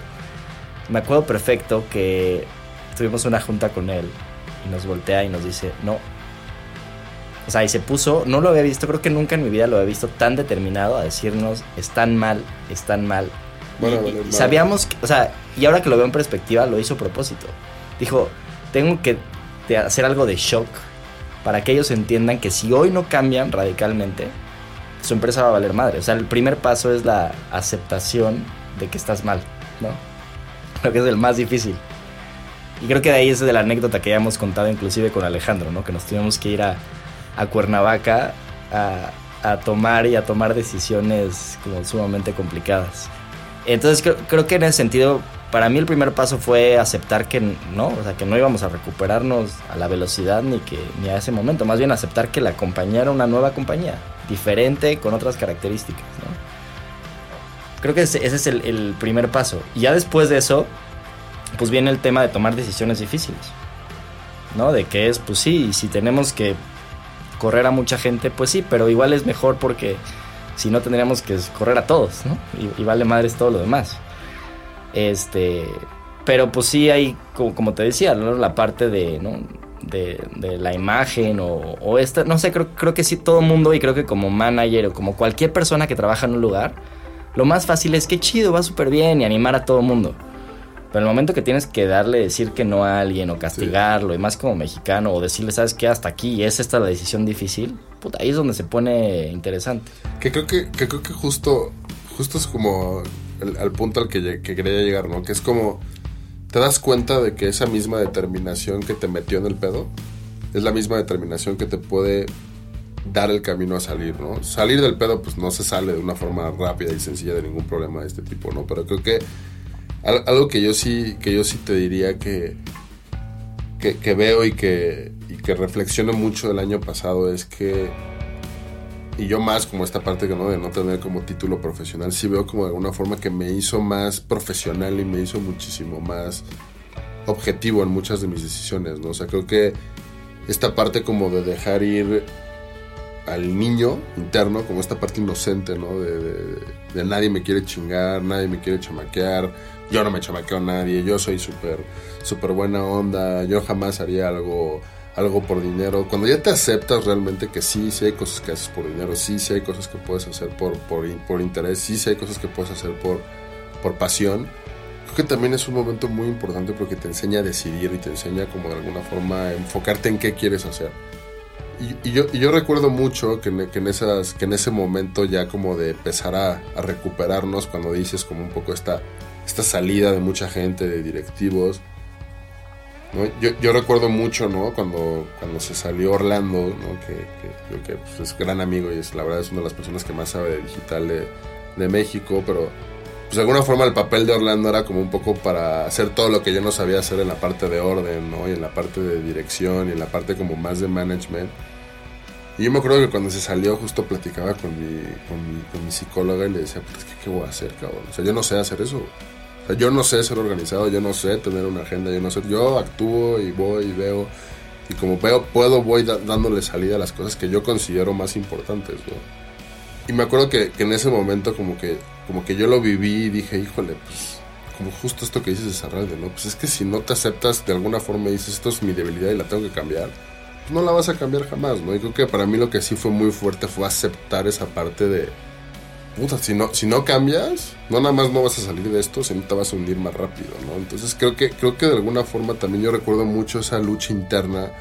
Me acuerdo perfecto que tuvimos una junta con él y nos voltea y nos dice, no. O sea, y se puso, no lo había visto, creo que nunca en mi vida lo había visto tan determinado a decirnos, están mal, están mal. Bueno, Y- y sabíamos, que- o sea, y ahora que lo veo en perspectiva, lo hizo a propósito. Dijo, tengo que hacer algo de shock para que ellos entiendan que si hoy no cambian radicalmente, su empresa va a valer madre. O sea, el primer paso es la aceptación de que estás mal, ¿no? Creo que es el más difícil. Y creo que de ahí es de la anécdota que ya hemos contado inclusive con Alejandro, ¿no? Que nos tuvimos que ir a, a Cuernavaca a, a tomar y a tomar decisiones como sumamente complicadas. Entonces creo, creo que en ese sentido, para mí el primer paso fue aceptar que no, o sea, que no íbamos a recuperarnos a la velocidad ni que ni a ese momento, más bien aceptar que la compañía era una nueva compañía, diferente, con otras características, ¿no? Creo que ese, es el, el primer paso. Y ya después de eso, pues viene el tema de tomar decisiones difíciles. ¿No? De que es, pues sí, si tenemos que correr a mucha gente, pues sí, pero igual es mejor porque si no tendríamos que correr a todos, ¿no? Y, y vale madres todo lo demás. Este, pero pues sí hay, como, como te decía, ¿no? la parte de, ¿no? de, de la imagen o, o, esta, no sé, creo, creo que sí todo mundo y creo que como manager o como cualquier persona que trabaja en un lugar, lo más fácil es que chido, va súper bien y animar a todo mundo. Pero el momento que tienes que darle, decir que no a alguien o castigarlo, sí. y más como mexicano, o decirle, ¿sabes qué? Hasta aquí y es esta la decisión difícil, ahí es donde se pone interesante. Que creo que, que creo que justo, justo es como al punto al que, que quería llegar, ¿no? Que es como, te das cuenta de que esa misma determinación que te metió en el pedo, es la misma determinación que te puede dar el camino a salir, ¿no? Salir del pedo, pues no se sale de una forma rápida y sencilla de ningún problema de este tipo, ¿no? Pero creo que algo que yo sí, que yo sí te diría que, que, veo y que, que reflexiono mucho del año pasado es que, y yo más como esta parte ¿no? de no tener como título profesional, sí veo como de alguna forma que me hizo más profesional y me hizo muchísimo más objetivo en muchas de mis decisiones, ¿no? O sea, creo que esta parte como de dejar ir al niño interno, como esta parte inocente, ¿no? De, nadie me quiere chingar, nadie me quiere chamaquear, yo no me chamaqueo a nadie, yo soy súper súper buena onda, yo jamás haría algo algo por dinero. Cuando ya te aceptas realmente que sí, sí hay cosas que haces por dinero, sí, sí hay cosas que puedes hacer por, por, por interés, sí, sí hay cosas que puedes hacer por, por pasión. Creo que también es un momento muy importante porque te enseña a decidir y te enseña como de alguna forma a enfocarte en qué quieres hacer. Y, yo, recuerdo mucho que en, que en, esas, que en ese momento ya como de empezar a, a recuperarnos cuando dices como un poco esta, esta salida de mucha gente, de directivos. Yo, yo, recuerdo mucho, ¿no? Cuando, cuando se salió Orlando, ¿no? Que, que, pues, es gran amigo y es la verdad es una de las personas que más sabe de digital de, de México, pero pues de alguna forma el papel de Orlando era como un poco para hacer todo lo que yo no sabía hacer en la parte de orden, ¿no? Y en la parte de dirección y en la parte como más de management. Y yo me acuerdo que cuando se salió justo platicaba con mi, con mi, con mi psicóloga y le decía, pues, ¿qué, ¿qué voy a hacer, cabrón? O sea, yo no sé hacer eso. Yo no sé ser organizado, yo no sé tener una agenda, yo no sé, yo actúo y voy y veo. Y como veo, puedo, voy dándole salida a las cosas que yo considero más importantes, ¿no? Y me acuerdo que, que en ese momento como que como que yo lo viví y dije, híjole, pues, como justo esto que dices de Sarralde, ¿no? Pues es que si no te aceptas de alguna forma y dices, esto es mi debilidad y la tengo que cambiar, pues no la vas a cambiar jamás, ¿no? Y creo que para mí lo que sí fue muy fuerte fue aceptar esa parte de, puta, si no, si no cambias, no nada más no vas a salir de esto, sino te vas a hundir más rápido, ¿no? Entonces creo que, creo que de alguna forma también yo recuerdo mucho esa lucha interna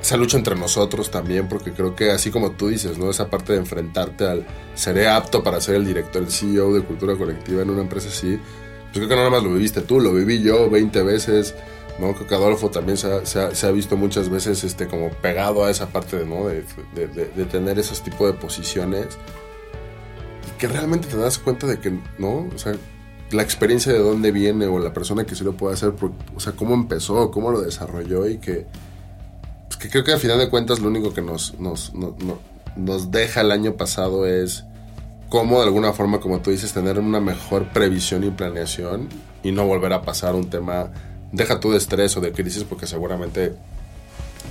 esa lucha entre nosotros también, porque creo que así como tú dices, ¿no? Esa parte de enfrentarte al seré apto para ser el director, el CEO de cultura colectiva en una empresa así, pues creo que no nada más lo viviste tú, lo viví yo 20 veces, ¿no? Creo que Adolfo también se ha, se ha, se ha visto muchas veces este, como pegado a esa parte, ¿no? De, de, de, de tener esos tipos de posiciones que realmente te das cuenta de que, ¿no? O sea, la experiencia de dónde viene o la persona que sí lo puede hacer, o sea, cómo empezó, cómo lo desarrolló y que que creo que al final de cuentas lo único que nos, nos, nos, nos deja el año pasado es cómo de alguna forma, como tú dices, tener una mejor previsión y planeación y no volver a pasar un tema, deja tú de estrés o de crisis, porque seguramente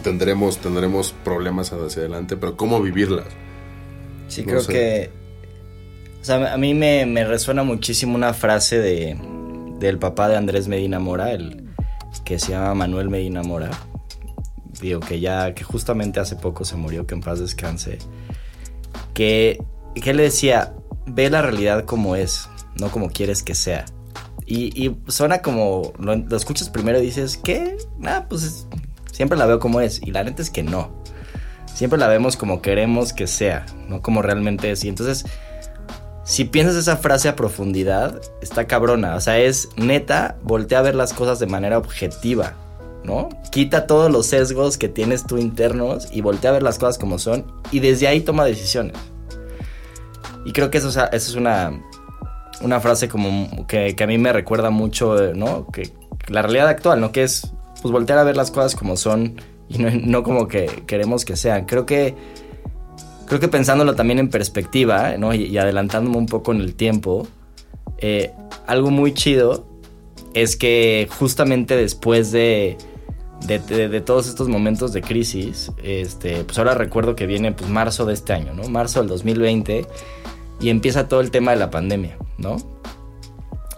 tendremos, tendremos problemas hacia adelante, pero cómo vivirlas. Sí, no creo sé. que... A mí me, me resuena muchísimo una frase de, del papá de Andrés Medina Mora, el que se llama Manuel Medina Mora, digo que ya, que justamente hace poco se murió, que en paz descanse, que, que le decía, ve la realidad como es, no como quieres que sea. Y, y suena como, lo, escuchas primero y dices, ¿qué? Ah, pues es, siempre la veo como es. Y la neta es que no. Siempre la vemos como queremos que sea, no como realmente es. Y entonces, si piensas esa frase a profundidad, está cabrona. O sea, es neta, voltea a ver las cosas de manera objetiva ¿no? Quita todos los sesgos que tienes tú internos y voltea a ver las cosas como son y desde ahí toma decisiones. Y creo que eso, es una, una frase como que, que, a mí me recuerda mucho, ¿no? Que, la realidad actual, ¿no? Que es pues voltear a ver las cosas como son y no, no como que queremos que sean. Creo que creo que pensándolo también en perspectiva, ¿no? Y, adelantándome un poco en el tiempo, eh, algo muy chido es que justamente después de, de, de- de todos estos momentos de crisis, este, pues ahora recuerdo que viene pues marzo de este año, ¿no? Marzo del 2020 y empieza todo el tema de la pandemia, ¿no?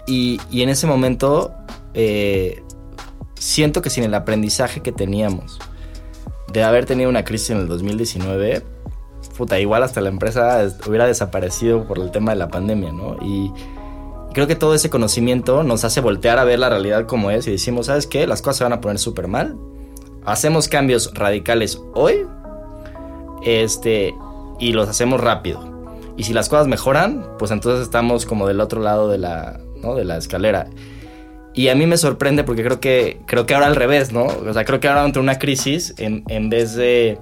Y, y en ese momento eh, siento que sin el aprendizaje que teníamos de haber tenido una crisis en el 2019, puta, igual hasta la empresa es- hubiera desaparecido por el tema de la pandemia, ¿no? Y creo que todo ese conocimiento nos hace voltear a ver la realidad como es y decimos, ¿sabes qué? Las cosas se van a poner súper mal. Hacemos cambios radicales hoy este, y los hacemos rápido. Y si las cosas mejoran, pues entonces estamos como del otro lado de la, ¿no? de la escalera. Y a mí me sorprende porque creo que, creo que ahora al revés, ¿no? O sea, creo que ahora ante una crisis, en, en vez de,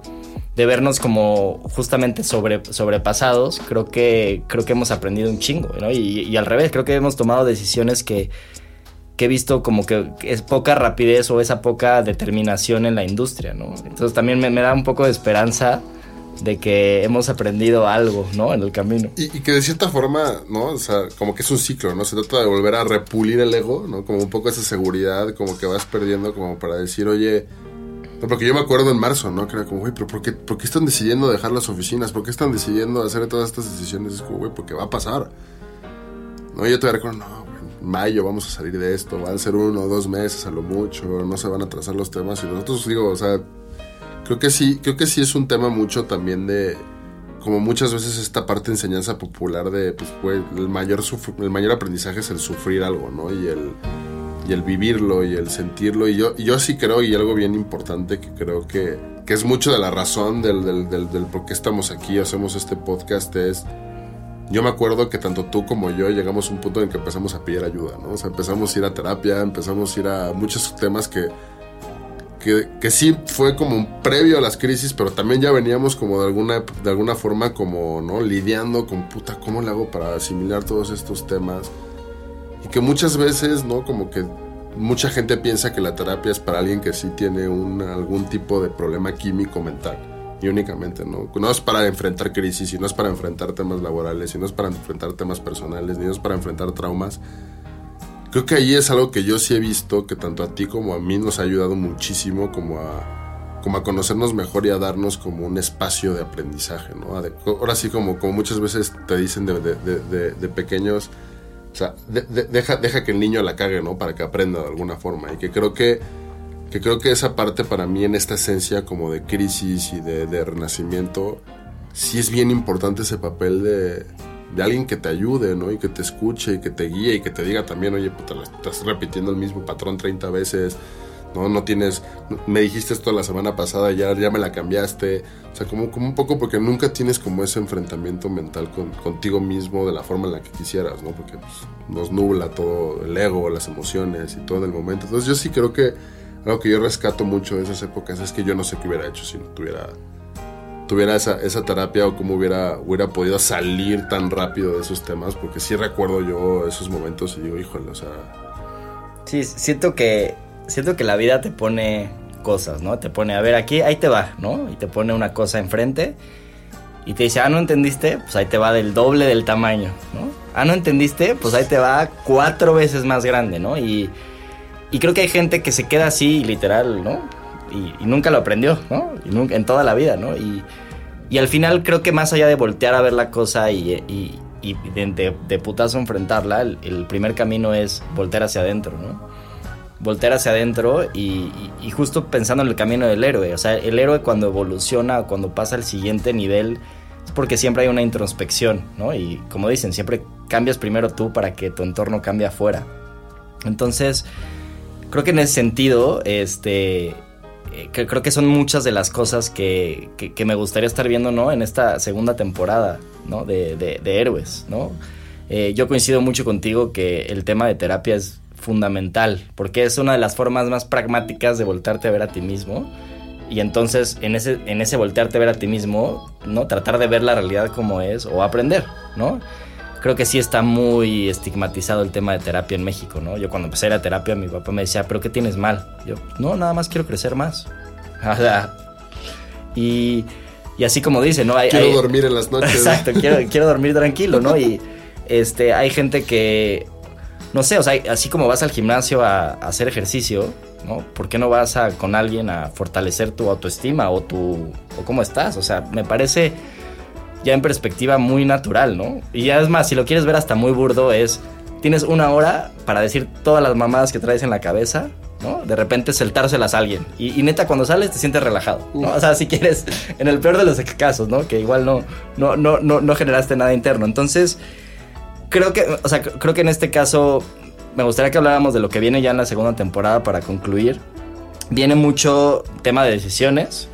de vernos como justamente sobre, sobrepasados, creo que, creo que hemos aprendido un chingo, ¿no? Y, al revés, creo que hemos tomado decisiones que, que he visto como que es poca rapidez o esa poca determinación en la industria, ¿no? Entonces también me, me da un poco de esperanza de que hemos aprendido algo, ¿no? En el camino. Y, y que de cierta forma, ¿no? O sea, como que es un ciclo, ¿no? Se trata de volver a repulir el ego, ¿no? Como un poco esa seguridad, como que vas perdiendo, como para decir, oye. Porque yo me acuerdo en marzo, ¿no? Que era como, güey, pero ¿por qué, están decidiendo dejar las oficinas? ¿Por qué están decidiendo hacer todas estas decisiones? Es como, güey, porque va a pasar. No, yo todavía recuerdo, no, en mayo vamos a salir de esto, van a ser uno o dos meses a lo mucho, no se van a trazar los temas. Y nosotros, digo, o sea, creo que sí, creo que sí es un tema mucho también de como muchas veces esta parte de enseñanza popular de pues güey, el mayor el mayor aprendizaje es el sufrir algo, ¿no? Y el y el vivirlo y el sentirlo y yo yo sí creo y algo bien importante que creo que, que es mucho de la razón del, del, del, del por qué estamos aquí, hacemos este podcast es yo me acuerdo que tanto tú como yo llegamos a un punto en que empezamos a pedir ayuda, ¿no? O sea, empezamos a ir a terapia, empezamos a ir a muchos temas que que, que sí fue como un previo a las crisis, pero también ya veníamos como de alguna, de alguna forma como, ¿no? Lidiando con, puta, ¿cómo le hago para asimilar todos estos temas? Y que muchas veces, ¿no? Como que mucha gente piensa que la terapia es para alguien que sí tiene un, algún tipo de problema químico mental. Y únicamente, ¿no? No es para enfrentar crisis, y no es para enfrentar temas laborales, y no es para enfrentar temas personales, ni no es para enfrentar traumas. Creo que ahí es algo que yo sí he visto que tanto a ti como a mí nos ha ayudado muchísimo como a, como a conocernos mejor y a darnos como un espacio de aprendizaje, ¿no? Ahora sí como, como muchas veces te dicen de, de- de- de- pequeños, sea, de- de- deja, deja que el niño la cague, ¿no? Para que aprenda de alguna forma. Y que creo que, que creo que esa parte para mí en esta esencia como de crisis y de, renacimiento, sí es bien importante ese papel de, de alguien que te ayude, ¿no? Y que te escuche y que te guíe y que te diga también, oye, estás repitiendo el mismo patrón 30 veces, ¿no? No tienes, me dijiste esto la semana pasada, ya, ya me la cambiaste. O sea, como, como un poco porque nunca tienes como ese enfrentamiento mental con, contigo mismo de la forma en la que quisieras, ¿no? Porque pues, nos nubla todo el ego, las emociones y todo en el momento. Entonces yo sí creo que algo que yo rescato mucho de esas épocas es que yo no sé qué hubiera hecho si no tuviera tuviera esa, esa terapia o cómo hubiera, hubiera podido salir tan rápido de esos temas, porque sí recuerdo yo esos momentos y digo, híjole, o sea, Sí, siento que, siento que la vida te pone cosas, ¿no? Te pone, a ver, aquí, ahí te va, ¿no? Y te pone una cosa enfrente y te dice, ah, ¿no entendiste? Pues ahí te va del doble del tamaño, ¿no? Ah, ¿no entendiste? Pues ahí te va cuatro veces más grande, ¿no? Y, y creo que hay gente que se queda así, literal, ¿no? Y, nunca lo aprendió, ¿no? Y nunca, en toda la vida, ¿no? Y, y al final creo que más allá de voltear a ver la cosa y, de- de putazo enfrentarla, el, el primer camino es voltear hacia adentro, ¿no? Voltear hacia adentro y, y- justo pensando en el camino del héroe. O sea, el héroe cuando evoluciona o cuando pasa al siguiente nivel es porque siempre hay una introspección, ¿no? Y como dicen, siempre cambias primero tú para que tu entorno cambie afuera. Entonces, creo que en ese sentido, este, eh, creo que son muchas de las cosas que, que- me gustaría estar viendo, ¿no? En esta segunda temporada, ¿no? De, de- de héroes, ¿no? Eh, yo coincido mucho contigo que el tema de terapia es fundamental, porque es una de las formas más pragmáticas de voltearte a ver a ti mismo. Y entonces, en ese, en ese voltearte a ver a ti mismo, ¿no? Tratar de ver la realidad como es o aprender, ¿no? creo que sí está muy estigmatizado el tema de terapia en México, ¿no? Yo cuando empecé a ir a terapia, mi papá me decía, ¿pero qué tienes mal? Yo, no, nada más quiero crecer más. O sea, y, Y así como dice, ¿no? Hay, Quiero hay- dormir en las noches. Exacto, quiero, quiero dormir tranquilo, ¿no? Y este, hay gente que, no sé, o sea, así como vas al gimnasio a, a hacer ejercicio, ¿no? ¿Por qué no vas a, con alguien a fortalecer tu autoestima o tu, o cómo estás? O sea, me parece ya en perspectiva muy natural, ¿no? Y ya es más, si lo quieres ver hasta muy burdo, es, tienes una hora para decir todas las mamadas que traes en la cabeza, ¿no? De repente soltárselas a alguien. Y, y neta, cuando sales te sientes relajado, ¿no? O sea, si quieres, en el peor de los casos, ¿no? Que igual no, no, no, no, no generaste nada interno. Entonces, creo que, o sea, creo que en este caso me gustaría que habláramos de lo que viene ya en la segunda temporada para concluir. Viene mucho tema de decisiones.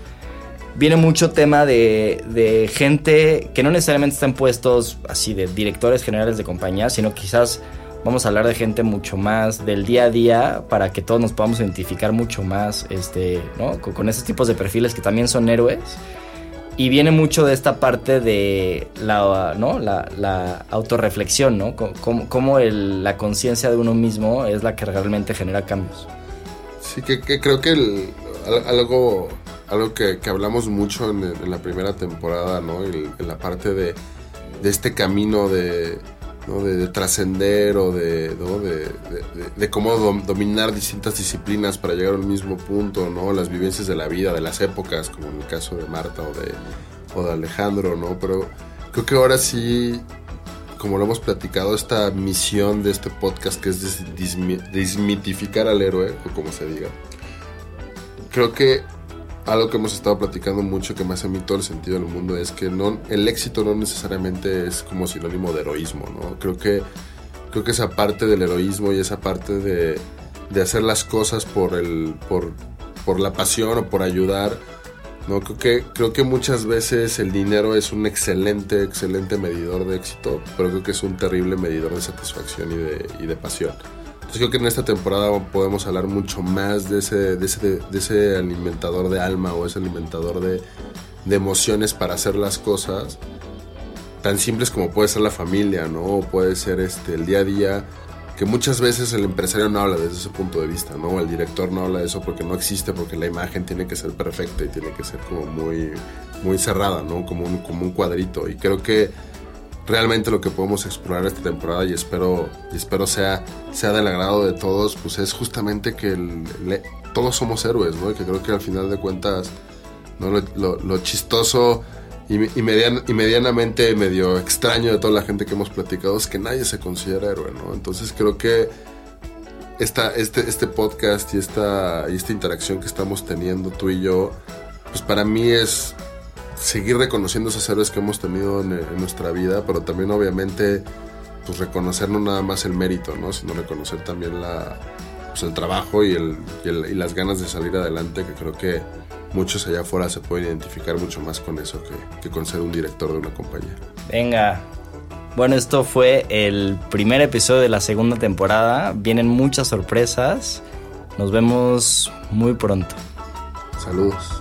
Viene mucho tema de, de gente que no necesariamente está en puestos así de directores generales de compañías, sino quizás vamos a hablar de gente mucho más del día a día para que todos nos podamos identificar mucho más este, ¿no? con, con esos tipos de perfiles que también son héroes. Y viene mucho de esta parte de la, ¿no? la, la autorreflexión, ¿no? Cómo, cómo el- la conciencia de uno mismo es la que realmente genera cambios. Sí, que, que creo que el- al- algo, algo que, que hablamos mucho en, la primera temporada, ¿no? En la parte de, de este camino de, de, de trascender o de, cómo dom- dominar distintas disciplinas para llegar al mismo punto, ¿no? Las vivencias de la vida, de las épocas, como en el caso de Marta o de, Alejandro, ¿no? Pero creo que ahora sí como lo hemos platicado, esta misión de este podcast que es desmitificar al héroe, o como se diga. Creo que algo que hemos estado platicando mucho que me hace a mí todo el sentido del mundo es que no, el éxito no necesariamente es como sinónimo de heroísmo, ¿no? Creo que, creo que esa parte del heroísmo y esa parte de, de hacer las cosas por, el, por, por la pasión o por ayudar, no, creo que, creo que muchas veces el dinero es un excelente, excelente medidor de éxito, pero creo que es un terrible medidor de satisfacción y de, y de pasión. Entonces creo que en esta temporada podemos hablar mucho más de ese, de ese, de ese alimentador de alma o ese alimentador de, de emociones para hacer las cosas tan simples como puede ser la familia, ¿no? O puede ser este, el día a día, que muchas veces el empresario no habla desde ese punto de vista, ¿no? El director no habla de eso porque no existe, porque la imagen tiene que ser perfecta y tiene que ser como muy, muy cerrada, ¿no? Como un, como un cuadrito. Y creo que realmente lo que podemos explorar esta temporada y espero, espero sea, sea del agrado de todos, pues es justamente que todos somos héroes, ¿no? Y que creo que al final de cuentas, ¿no? Lo, chistoso y, y medianamente medio extraño de toda la gente que hemos platicado es que nadie se considera héroe, ¿no? Entonces creo que esta, este, este podcast y esta, y esta interacción que estamos teniendo tú y yo, pues para mí es seguir reconociendo esos héroes que hemos tenido en, en nuestra vida, pero también obviamente pues reconocer no nada más el mérito, ¿no? sino reconocer también la, pues, el trabajo y, el, y, el- y las ganas de salir adelante, que creo que muchos allá afuera se pueden identificar mucho más con eso que, que con ser un director de una compañía. Venga. Bueno, esto fue el primer episodio de la segunda temporada. Vienen muchas sorpresas. Nos vemos muy pronto. Saludos.